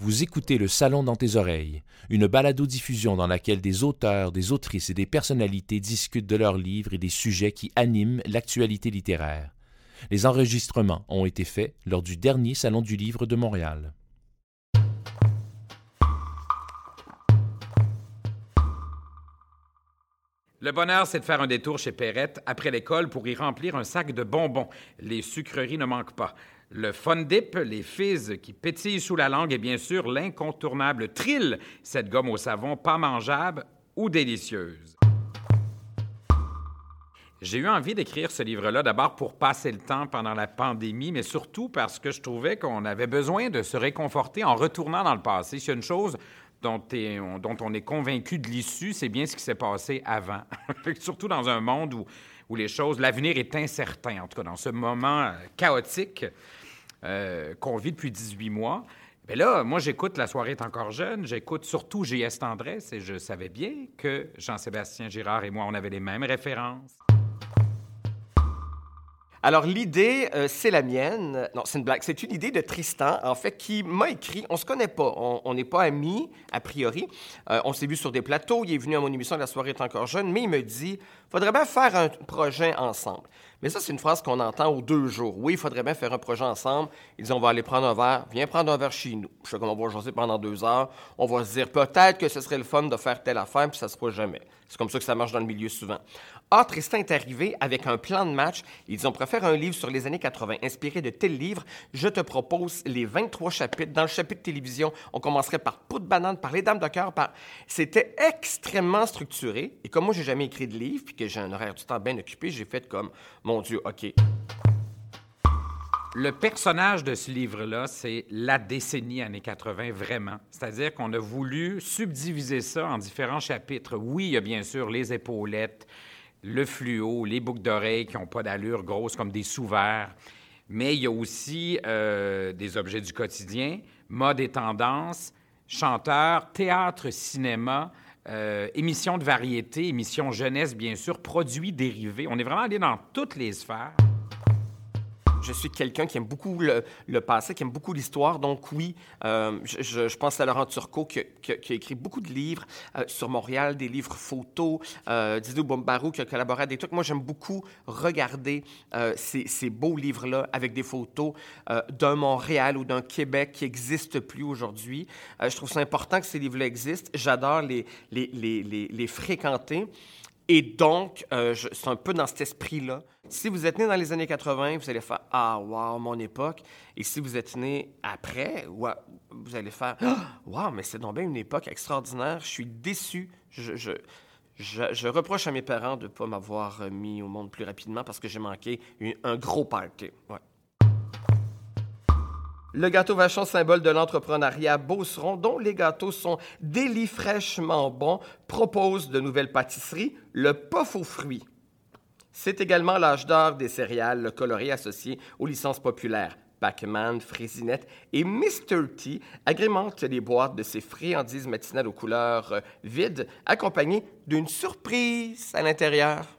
Vous écoutez Le Salon dans tes oreilles, une balado-diffusion dans laquelle des auteurs, des autrices et des personnalités discutent de leurs livres et des sujets qui animent l'actualité littéraire. Les enregistrements ont été faits lors du dernier Salon du Livre de Montréal. Le bonheur, c'est de faire un détour chez Perrette après l'école pour y remplir un sac de bonbons. Les sucreries ne manquent pas. Le Fun Dip, les fizz qui pétillent sous la langue et bien sûr l'incontournable Trill, cette gomme au savon pas mangeable ou délicieuse. J'ai eu envie d'écrire ce livre-là d'abord pour passer le temps pendant la pandémie, mais surtout parce que je trouvais qu'on avait besoin de se réconforter en retournant dans le passé. C'est une chose dont, on est convaincu de l'issue, c'est bien ce qui s'est passé avant. surtout dans un monde où, où les choses, l'avenir est incertain, en tout cas dans ce moment euh, chaotique. Euh, qu'on vit depuis 18 mois. Mais là, moi, j'écoute La soirée est encore jeune, j'écoute surtout J.S. Tendresse et je savais bien que Jean-Sébastien Girard et moi, on avait les mêmes références. Alors, l'idée, euh, c'est la mienne. Non, c'est une blague. C'est une idée de Tristan, en fait, qui m'a écrit. On se connaît pas. On n'est pas amis, a priori. Euh, on s'est vu sur des plateaux. Il est venu à mon émission La soirée est encore jeune, mais il me dit faudrait bien faire un projet ensemble. Mais ça, c'est une phrase qu'on entend aux deux jours. Oui, il faudrait bien faire un projet ensemble. Ils disent, on va aller prendre un verre. Viens prendre un verre chez nous. Je sais qu'on va jaser pendant deux heures. On va se dire, peut-être que ce serait le fun de faire telle affaire, puis ça se fera jamais. C'est comme ça que ça marche dans le milieu souvent. Ah, Tristan est arrivé avec un plan de match. Ils dit, préfère un livre sur les années 80, inspiré de tel livre. Je te propose les 23 chapitres. Dans le chapitre télévision, on commencerait par Poudre banane, par Les Dames de cœur. Par... C'était extrêmement structuré. Et comme moi, j'ai jamais écrit de livre, puis que j'ai un horaire du temps bien occupé, j'ai fait comme, mon Dieu, OK. Le personnage de ce livre-là, c'est la décennie années 80, vraiment. C'est-à-dire qu'on a voulu subdiviser ça en différents chapitres. Oui, il y a bien sûr les épaulettes, le fluo, les boucles d'oreilles qui n'ont pas d'allure grosse comme des sous-verts. Mais il y a aussi euh, des objets du quotidien, mode et tendance, chanteurs, théâtre, cinéma, euh, émissions de variété, émissions jeunesse, bien sûr, produits dérivés. On est vraiment allé dans toutes les sphères je suis quelqu'un qui aime beaucoup le, passé, qui aime beaucoup l'histoire. Donc oui, euh, je, pense à Laurent Turcot qui, a écrit beaucoup de livres euh, sur Montréal, des livres photos. Euh, Didou Bombarou qui a collaboré à des trucs. Moi, j'aime beaucoup regarder euh, ces, beaux livres-là avec des photos d'un Montréal ou d'un Québec qui n'existe plus aujourd'hui. je trouve ça important que ces livres-là existent. J'adore les, fréquenter. Et donc, euh, c'est un peu dans cet esprit-là. Si vous êtes né dans les années 80, vous allez faire Ah, wow, mon époque. Et si vous êtes né après, vous allez faire Ah, wow, mais c'est donc bien une époque extraordinaire. Je suis déçu. Je, reproche à mes parents de ne pas m'avoir mis au monde plus rapidement parce que j'ai manqué un gros party. Le gâteau Vachon, symbole de l'entrepreneuriat Beauceron, dont les gâteaux sont délit fraîchement bons, propose de nouvelles pâtisseries, le puff aux fruits. C'est également l'âge d'or des céréales colorées associées aux licences populaires. Pac-Man, Frésinette et Mr. T agrémentent les boîtes de ces friandises matinales aux couleurs euh, vides, accompagnées d'une surprise à l'intérieur.